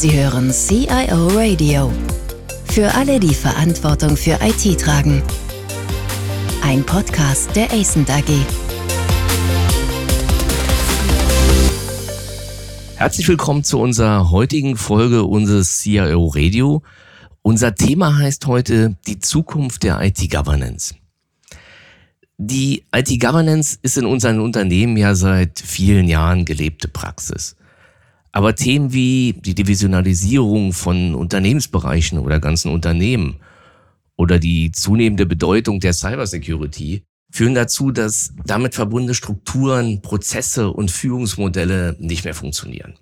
Sie hören CIO Radio. Für alle, die Verantwortung für IT tragen. Ein Podcast der ACENT AG. Herzlich willkommen zu unserer heutigen Folge unseres CIO Radio. Unser Thema heißt heute die Zukunft der IT-Governance. Die IT-Governance ist in unseren Unternehmen ja seit vielen Jahren gelebte Praxis. Aber Themen wie die Divisionalisierung von Unternehmensbereichen oder ganzen Unternehmen oder die zunehmende Bedeutung der Cybersecurity führen dazu, dass damit verbundene Strukturen, Prozesse und Führungsmodelle nicht mehr funktionieren.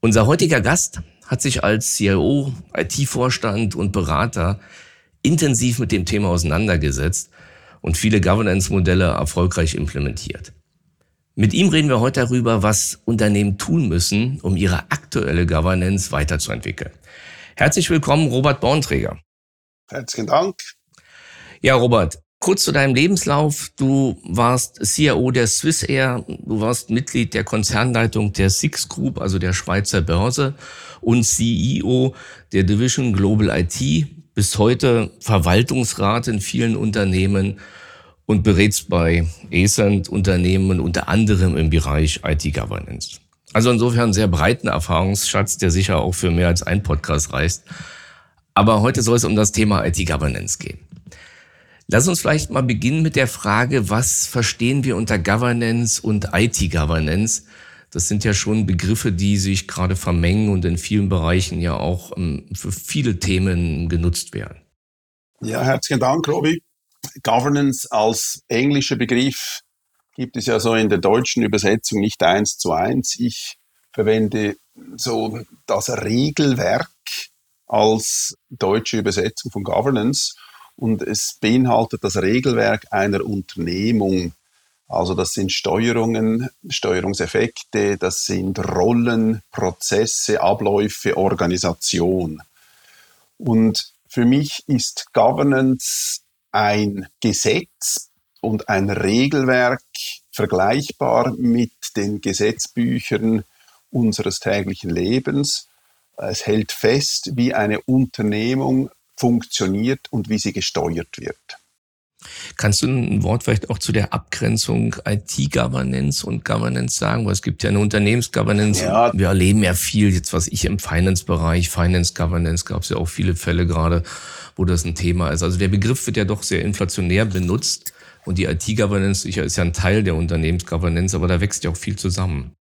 Unser heutiger Gast hat sich als CIO, IT-Vorstand und Berater intensiv mit dem Thema auseinandergesetzt und viele Governance-Modelle erfolgreich implementiert. Mit ihm reden wir heute darüber, was Unternehmen tun müssen, um ihre aktuelle Governance weiterzuentwickeln. Herzlich willkommen, Robert Bornträger. Herzlichen Dank. Ja, Robert, kurz zu deinem Lebenslauf. Du warst CIO der Swissair, du warst Mitglied der Konzernleitung der Six Group, also der Schweizer Börse, und CEO der Division Global IT, bis heute Verwaltungsrat in vielen Unternehmen und berätst bei ESANT Unternehmen unter anderem im Bereich IT-Governance. Also insofern einen sehr breiten Erfahrungsschatz, der sicher auch für mehr als ein Podcast reicht. Aber heute soll es um das Thema IT-Governance gehen. Lass uns vielleicht mal beginnen mit der Frage, was verstehen wir unter Governance und IT-Governance? Das sind ja schon Begriffe, die sich gerade vermengen und in vielen Bereichen ja auch ähm, für viele Themen genutzt werden. Ja, herzlichen Dank, Robi. Governance als englischer Begriff gibt es ja so in der deutschen Übersetzung nicht eins zu eins. Ich verwende so das Regelwerk als deutsche Übersetzung von Governance und es beinhaltet das Regelwerk einer Unternehmung. Also das sind Steuerungen, Steuerungseffekte, das sind Rollen, Prozesse, Abläufe, Organisation. Und für mich ist Governance ein Gesetz und ein Regelwerk vergleichbar mit den Gesetzbüchern unseres täglichen Lebens. Es hält fest, wie eine Unternehmung funktioniert und wie sie gesteuert wird. Kannst du ein Wort vielleicht auch zu der Abgrenzung IT-Governance und Governance sagen? Weil es gibt ja eine Unternehmensgovernance. Ja. Wir erleben ja viel, jetzt was ich im Finance-Bereich, Finance-Governance gab es ja auch viele Fälle gerade, wo das ein Thema ist. Also der Begriff wird ja doch sehr inflationär benutzt und die IT-Governance ist ja ein Teil der Unternehmensgovernance, aber da wächst ja auch viel zusammen.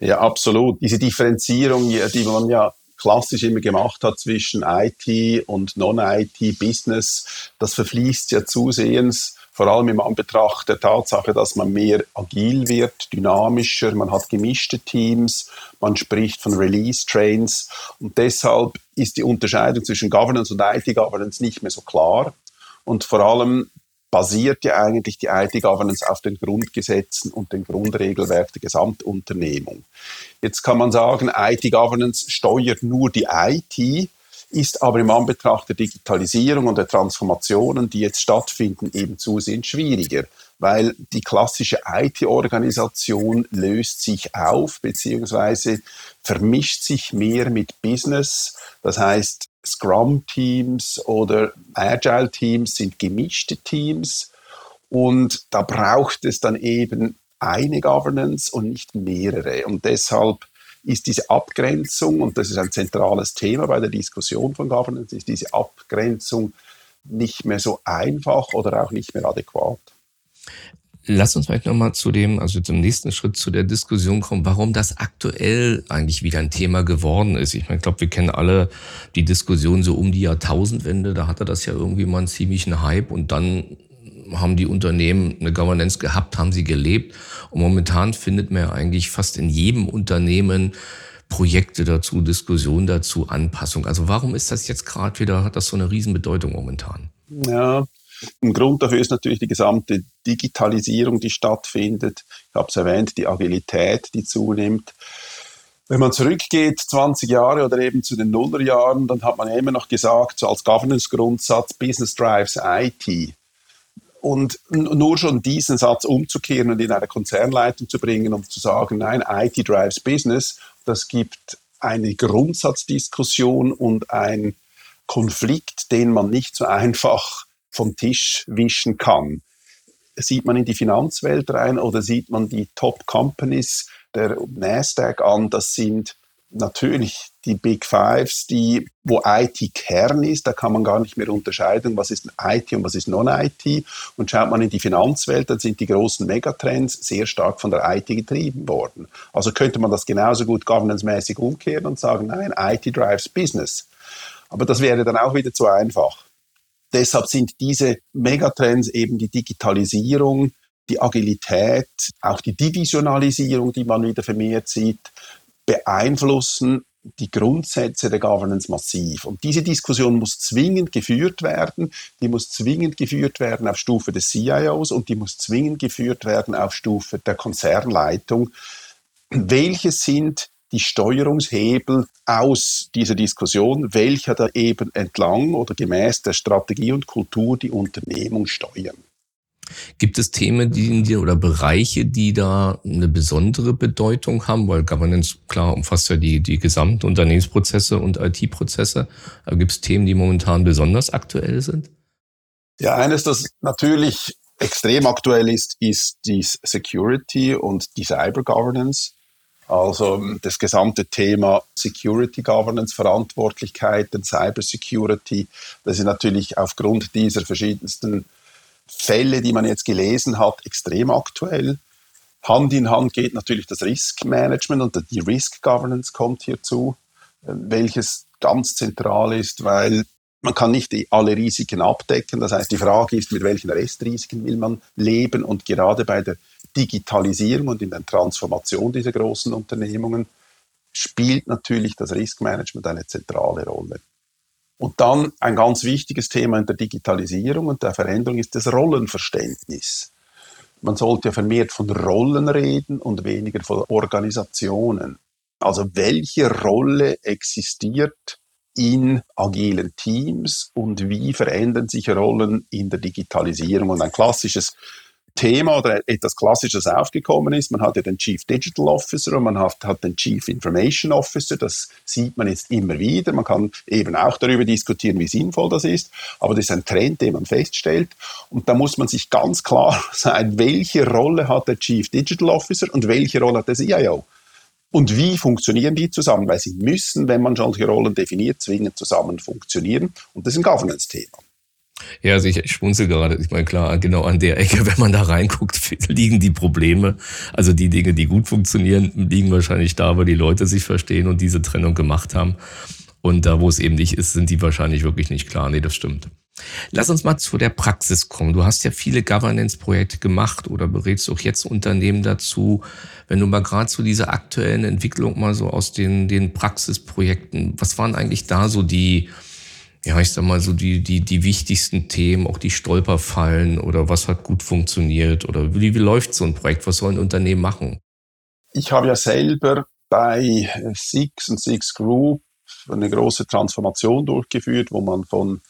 Ja, absolut. Diese Differenzierung, die man ja klassisch immer gemacht hat zwischen IT und Non-IT-Business, das verfließt ja zusehends, vor allem im Anbetracht der Tatsache, dass man mehr agil wird, dynamischer, man hat gemischte Teams, man spricht von Release-Trains und deshalb ist die Unterscheidung zwischen Governance und IT-Governance nicht mehr so klar. Und vor allem basiert ja eigentlich die IT-Governance auf den Grundgesetzen und den Grundregelwerk der Gesamtunternehmung. Jetzt kann man sagen, IT-Governance steuert nur die IT, ist aber im Anbetracht der Digitalisierung und der Transformationen, die jetzt stattfinden, eben zusehends schwieriger, weil die klassische IT-Organisation löst sich auf bzw. vermischt sich mehr mit Business. Das heißt, Scrum-Teams oder Agile-Teams sind gemischte Teams und da braucht es dann eben eine Governance und nicht mehrere. Und deshalb ist diese Abgrenzung, und das ist ein zentrales Thema bei der Diskussion von Governance, ist diese Abgrenzung nicht mehr so einfach oder auch nicht mehr adäquat. Lass uns vielleicht nochmal zu dem, also zum nächsten Schritt zu der Diskussion kommen, warum das aktuell eigentlich wieder ein Thema geworden ist. Ich meine, ich glaube, wir kennen alle die Diskussion so um die Jahrtausendwende. Da hatte das ja irgendwie mal einen ziemlichen Hype und dann haben die Unternehmen eine Governance gehabt, haben sie gelebt. Und momentan findet man ja eigentlich fast in jedem Unternehmen Projekte dazu, Diskussionen dazu, Anpassung. Also warum ist das jetzt gerade wieder, hat das so eine Riesenbedeutung momentan? Ja, ein Grund dafür ist natürlich die gesamte Digitalisierung, die stattfindet. Ich habe es erwähnt, die Agilität, die zunimmt. Wenn man zurückgeht, 20 Jahre oder eben zu den Nullerjahren, dann hat man ja immer noch gesagt, so als Governance-Grundsatz, Business drives IT. Und nur schon diesen Satz umzukehren und in eine Konzernleitung zu bringen, um zu sagen, nein, IT drives Business, das gibt eine Grundsatzdiskussion und ein Konflikt, den man nicht so einfach vom Tisch wischen kann. Sieht man in die Finanzwelt rein oder sieht man die Top Companies der Nasdaq an? Das sind natürlich die Big Fives, die, wo IT Kern ist, da kann man gar nicht mehr unterscheiden, was ist IT und was ist Non-IT. Und schaut man in die Finanzwelt, dann sind die großen Megatrends sehr stark von der IT getrieben worden. Also könnte man das genauso gut governance-mäßig umkehren und sagen, nein, IT drives Business. Aber das wäre dann auch wieder zu einfach. Deshalb sind diese Megatrends eben die Digitalisierung, die Agilität, auch die Divisionalisierung, die man wieder vermehrt sieht, beeinflussen die Grundsätze der Governance massiv. Und diese Diskussion muss zwingend geführt werden. Die muss zwingend geführt werden auf Stufe des CIOs und die muss zwingend geführt werden auf Stufe der Konzernleitung. Welche sind die Steuerungshebel aus dieser Diskussion, welcher da eben entlang oder gemäß der Strategie und Kultur die Unternehmung steuern? Gibt es Themen, die in dir oder Bereiche, die da eine besondere Bedeutung haben? Weil Governance, klar, umfasst ja die, die gesamten Unternehmensprozesse und IT-Prozesse. Aber gibt es Themen, die momentan besonders aktuell sind? Ja, eines, das natürlich extrem aktuell ist, ist die Security und die Cyber Governance. Also das gesamte Thema Security Governance, Verantwortlichkeiten, Cyber Security, das ist natürlich aufgrund dieser verschiedensten Fälle, die man jetzt gelesen hat, extrem aktuell. Hand in Hand geht natürlich das Risk Management und die Risk Governance kommt hierzu, äh, welches ganz zentral ist, weil man kann nicht alle Risiken abdecken. Das heißt, die Frage ist, mit welchen Restrisiken will man leben? Und gerade bei der Digitalisierung und in der Transformation dieser großen Unternehmungen spielt natürlich das Risk Management eine zentrale Rolle. Und dann ein ganz wichtiges Thema in der Digitalisierung und der Veränderung ist das Rollenverständnis. Man sollte vermehrt von Rollen reden und weniger von Organisationen. Also welche Rolle existiert in agilen Teams und wie verändern sich Rollen in der Digitalisierung? Und ein klassisches Thema oder etwas Klassisches aufgekommen ist. Man hat ja den Chief Digital Officer und man hat, hat den Chief Information Officer. Das sieht man jetzt immer wieder. Man kann eben auch darüber diskutieren, wie sinnvoll das ist. Aber das ist ein Trend, den man feststellt. Und da muss man sich ganz klar sein, welche Rolle hat der Chief Digital Officer und welche Rolle hat der CIO. Und wie funktionieren die zusammen? Weil sie müssen, wenn man solche Rollen definiert, zwingend zusammen funktionieren. Und das ist ein Governance-Thema. Ja, also ich, ich schmunzel gerade. Ich meine, klar, genau an der Ecke, wenn man da reinguckt, liegen die Probleme. Also die Dinge, die gut funktionieren, liegen wahrscheinlich da, weil die Leute sich verstehen und diese Trennung gemacht haben. Und da, wo es eben nicht ist, sind die wahrscheinlich wirklich nicht klar. Nee, das stimmt. Lass uns mal zu der Praxis kommen. Du hast ja viele Governance-Projekte gemacht oder berätst auch jetzt Unternehmen dazu. Wenn du mal gerade zu dieser aktuellen Entwicklung mal so aus den, den Praxisprojekten, was waren eigentlich da so die, ja, ich sag mal so die, die, die wichtigsten Themen, auch die Stolperfallen oder was hat gut funktioniert oder wie, wie läuft so ein Projekt? Was soll ein Unternehmen machen? Ich habe ja selber bei Six und Six Group eine große Transformation durchgeführt, wo man von,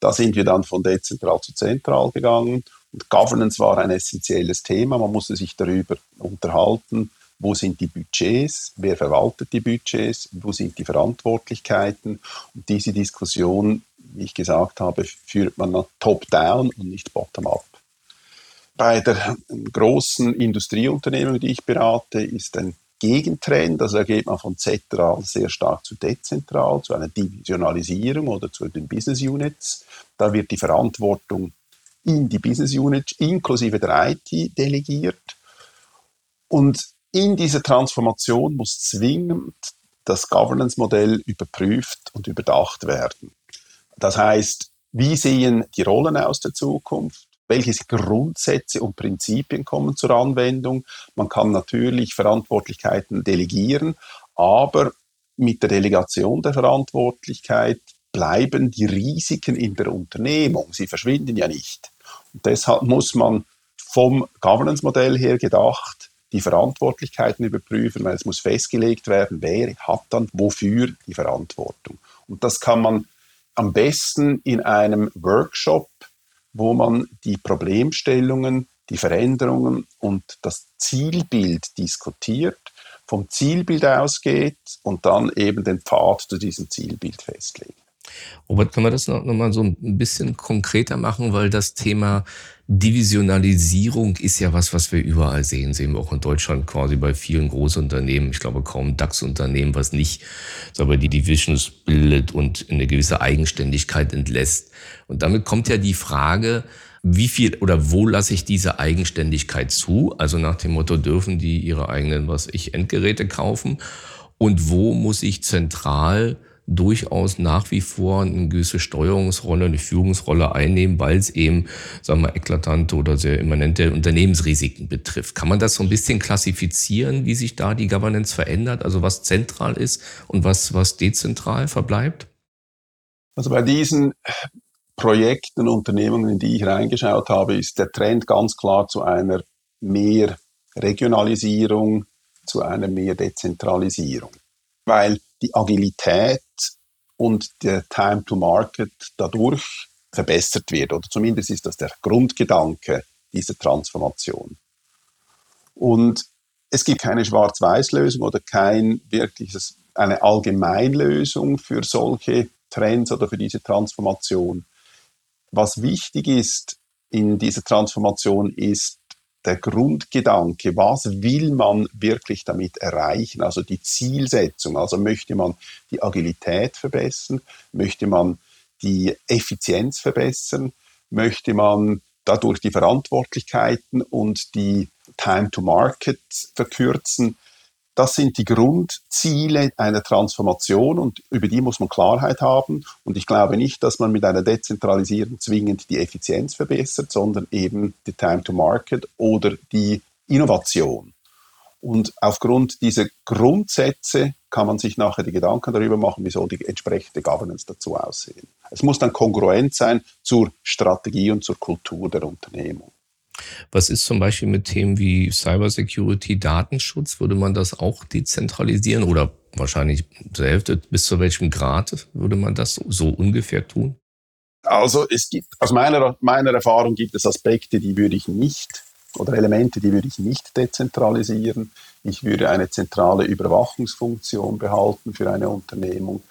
da sind wir dann von dezentral zu zentral gegangen. Und Governance war ein essentielles Thema. Man musste sich darüber unterhalten, wo sind die Budgets, wer verwaltet die Budgets, wo sind die Verantwortlichkeiten. Und diese Diskussion, wie ich gesagt habe, führt man top-down und nicht bottom-up. Bei der großen Industrieunternehmung, die ich berate, ist ein Gegentrend, also da geht man von zentral sehr stark zu dezentral, zu einer Divisionalisierung oder zu den Business Units. Da wird die Verantwortung in die Business Units inklusive der IT delegiert. Und in dieser Transformation muss zwingend das Governance-Modell überprüft und überdacht werden. Das heißt, wie sehen die Rollen aus der Zukunft? Welche Grundsätze und Prinzipien kommen zur Anwendung? Man kann natürlich Verantwortlichkeiten delegieren, aber mit der Delegation der Verantwortlichkeit bleiben die Risiken in der Unternehmung. Sie verschwinden ja nicht. Und deshalb muss man vom Governance-Modell her gedacht die Verantwortlichkeiten überprüfen, weil es muss festgelegt werden, wer hat dann wofür die Verantwortung. Und das kann man am besten in einem Workshop, wo man die Problemstellungen, die Veränderungen und das Zielbild diskutiert, vom Zielbild ausgeht und dann eben den Pfad zu diesem Zielbild festlegen. Robert, können wir das noch, noch mal so ein bisschen konkreter machen, weil das Thema Divisionalisierung ist ja was, was wir überall sehen. Sehen wir auch in Deutschland quasi bei vielen Großunternehmen. Ich glaube kaum DAX-Unternehmen, was nicht aber die Divisions bildet und eine gewisse Eigenständigkeit entlässt. Und damit kommt ja die Frage, wie viel oder wo lasse ich diese Eigenständigkeit zu? Also nach dem Motto, dürfen die ihre eigenen, was ich, Endgeräte kaufen? Und wo muss ich zentral durchaus nach wie vor eine gewisse Steuerungsrolle, eine Führungsrolle einnehmen, weil es eben, sagen wir, eklatante oder sehr immanente Unternehmensrisiken betrifft. Kann man das so ein bisschen klassifizieren, wie sich da die Governance verändert, also was zentral ist und was, was dezentral verbleibt? Also bei diesen Projekten, Unternehmungen, in die ich reingeschaut habe, ist der Trend ganz klar zu einer mehr Regionalisierung, zu einer mehr Dezentralisierung. Weil die Agilität und der Time to Market dadurch verbessert wird. Oder zumindest ist das der Grundgedanke dieser Transformation. Und es gibt keine Schwarz-Weiß-Lösung oder kein wirkliches, eine Allgemeinlösung für solche Trends oder für diese Transformation. Was wichtig ist in dieser Transformation ist der Grundgedanke, was will man wirklich damit erreichen, also die Zielsetzung, also möchte man die Agilität verbessern, möchte man die Effizienz verbessern, möchte man dadurch die Verantwortlichkeiten und die Time to Market verkürzen, das sind die Grundziele einer Transformation und über die muss man Klarheit haben. Und ich glaube nicht, dass man mit einer Dezentralisierung zwingend die Effizienz verbessert, sondern eben die Time to Market oder die Innovation. Und aufgrund dieser Grundsätze kann man sich nachher die Gedanken darüber machen, wie soll die entsprechende Governance dazu aussehen. Es muss dann kongruent sein zur Strategie und zur Kultur der Unternehmung. Was ist zum Beispiel mit Themen wie Cybersecurity, Datenschutz? Würde man das auch dezentralisieren oder wahrscheinlich zur Hälfte? Bis zu welchem Grad würde man das so ungefähr tun? Also es gibt, aus meiner, meiner Erfahrung gibt es Aspekte, die würde ich nicht oder Elemente, die würde ich nicht dezentralisieren. Ich würde eine zentrale Überwachungsfunktion behalten für eine Unternehmung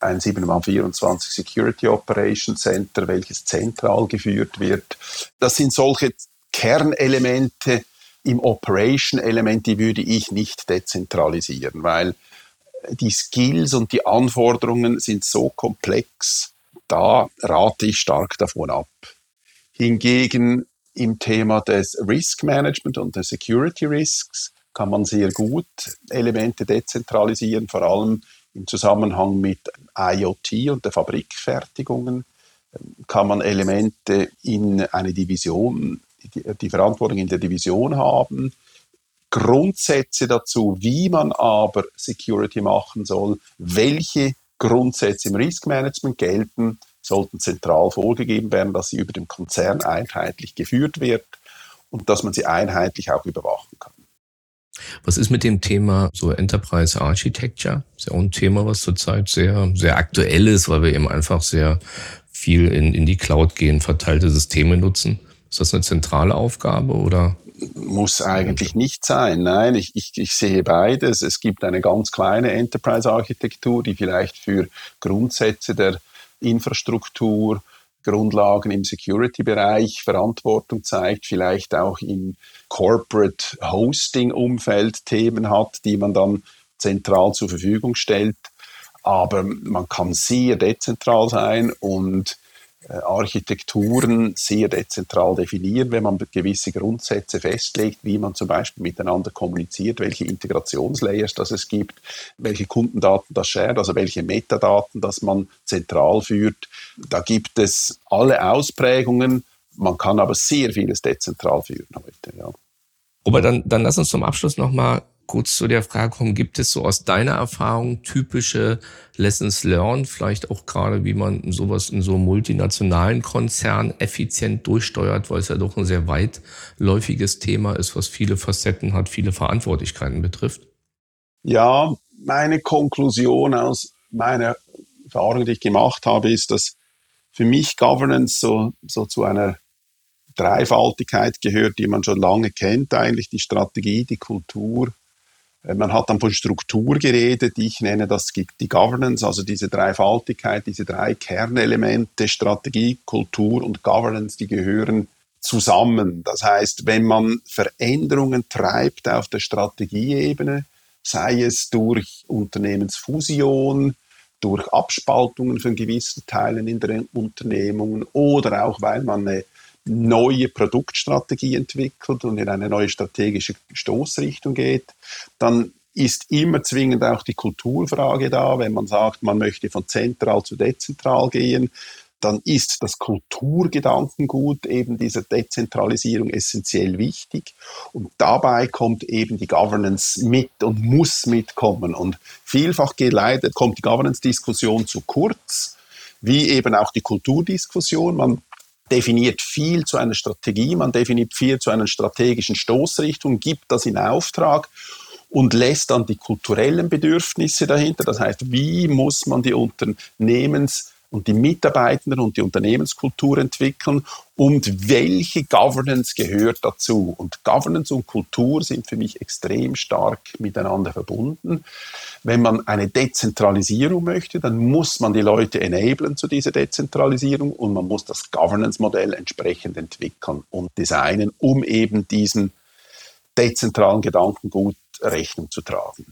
ein 7x24 Security Operation Center, welches zentral geführt wird. Das sind solche Kernelemente im Operation-Element, die würde ich nicht dezentralisieren, weil die Skills und die Anforderungen sind so komplex, da rate ich stark davon ab. Hingegen im Thema des Risk Management und der Security Risks kann man sehr gut Elemente dezentralisieren, vor allem im Zusammenhang mit IoT und der Fabrikfertigungen kann man Elemente in eine Division die, Verantwortung in der Division haben. Grundsätze dazu, wie man aber Security machen soll, welche Grundsätze im Risk Management gelten, sollten zentral vorgegeben werden, dass sie über den Konzern einheitlich geführt wird und dass man sie einheitlich auch überwachen kann. Was ist mit dem Thema so Enterprise Architecture? ist ja auch ein Thema, was zurzeit sehr, sehr aktuell ist, weil wir eben einfach sehr viel in, in die Cloud gehen, verteilte Systeme nutzen. Ist das eine zentrale Aufgabe oder? Muss eigentlich nicht sein. Nein, ich, ich, ich sehe beides. Es gibt eine ganz kleine Enterprise-Architektur, die vielleicht für Grundsätze der Infrastruktur, Grundlagen im Security-Bereich Verantwortung zeigt, vielleicht auch im Corporate Hosting-Umfeld Themen hat, die man dann zentral zur Verfügung stellt. Aber man kann sehr dezentral sein und Architekturen sehr dezentral definieren, wenn man gewisse Grundsätze festlegt, wie man zum Beispiel miteinander kommuniziert, welche Integrationslayers das es gibt, welche Kundendaten das shared, also welche Metadaten das man zentral führt. Da gibt es alle Ausprägungen, man kann aber sehr vieles dezentral führen heute. Ja. Robert, dann, dann lass uns zum Abschluss nochmal kurz zu der Frage kommen, gibt es so aus deiner Erfahrung typische Lessons learned, vielleicht auch gerade, wie man sowas in so multinationalen Konzernen effizient durchsteuert, weil es ja doch ein sehr weitläufiges Thema ist, was viele Facetten hat, viele Verantwortlichkeiten betrifft? Ja, meine Konklusion aus meiner Erfahrung, die ich gemacht habe, ist, dass für mich Governance so, so zu einer Dreifaltigkeit gehört, die man schon lange kennt, eigentlich die Strategie, die Kultur man hat dann von Struktur geredet. Ich nenne das die Governance, also diese Dreifaltigkeit, diese drei Kernelemente, Strategie, Kultur und Governance, die gehören zusammen. Das heißt, wenn man Veränderungen treibt auf der Strategieebene, sei es durch Unternehmensfusion, durch Abspaltungen von gewissen Teilen in den Unternehmungen oder auch weil man eine neue Produktstrategie entwickelt und in eine neue strategische Stoßrichtung geht, dann ist immer zwingend auch die Kulturfrage da, wenn man sagt, man möchte von zentral zu dezentral gehen, dann ist das Kulturgedankengut eben dieser Dezentralisierung essentiell wichtig. Und dabei kommt eben die Governance mit und muss mitkommen. Und vielfach geleitet kommt die Governance-Diskussion zu kurz, wie eben auch die Kulturdiskussion. Man definiert viel zu einer Strategie, man definiert viel zu einer strategischen Stoßrichtung, gibt das in Auftrag und lässt dann die kulturellen Bedürfnisse dahinter. Das heißt, wie muss man die Unternehmens- und die Mitarbeitenden und die Unternehmenskultur entwickeln und welche Governance gehört dazu. Und Governance und Kultur sind für mich extrem stark miteinander verbunden. Wenn man eine Dezentralisierung möchte, dann muss man die Leute enablen zu dieser Dezentralisierung und man muss das Governance-Modell entsprechend entwickeln und designen, um eben diesen dezentralen Gedankengut Rechnung zu tragen.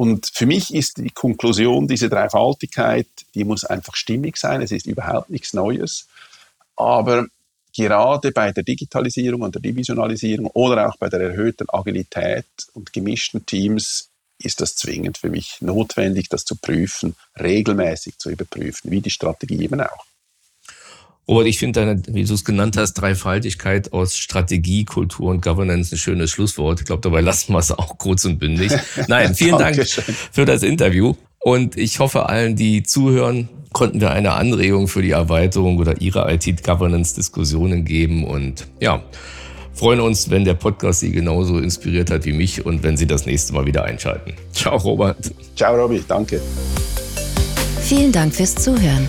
Und für mich ist die Konklusion, diese Dreifaltigkeit, die muss einfach stimmig sein. Es ist überhaupt nichts Neues. Aber gerade bei der Digitalisierung und der Divisionalisierung oder auch bei der erhöhten Agilität und gemischten Teams ist das zwingend für mich notwendig, das zu prüfen, regelmäßig zu überprüfen, wie die Strategie eben auch. Robert, ich finde deine, wie du es genannt hast, Dreifaltigkeit aus Strategie, Kultur und Governance ein schönes Schlusswort. Ich glaube, dabei lassen wir es auch kurz und bündig. Nein, vielen Dank für das Interview. Und ich hoffe, allen, die zuhören, konnten wir eine Anregung für die Erweiterung oder ihre IT-Governance-Diskussionen geben. Und ja, freuen uns, wenn der Podcast Sie genauso inspiriert hat wie mich und wenn Sie das nächste Mal wieder einschalten. Ciao, Robert. Ciao, Robby. Danke. Vielen Dank fürs Zuhören.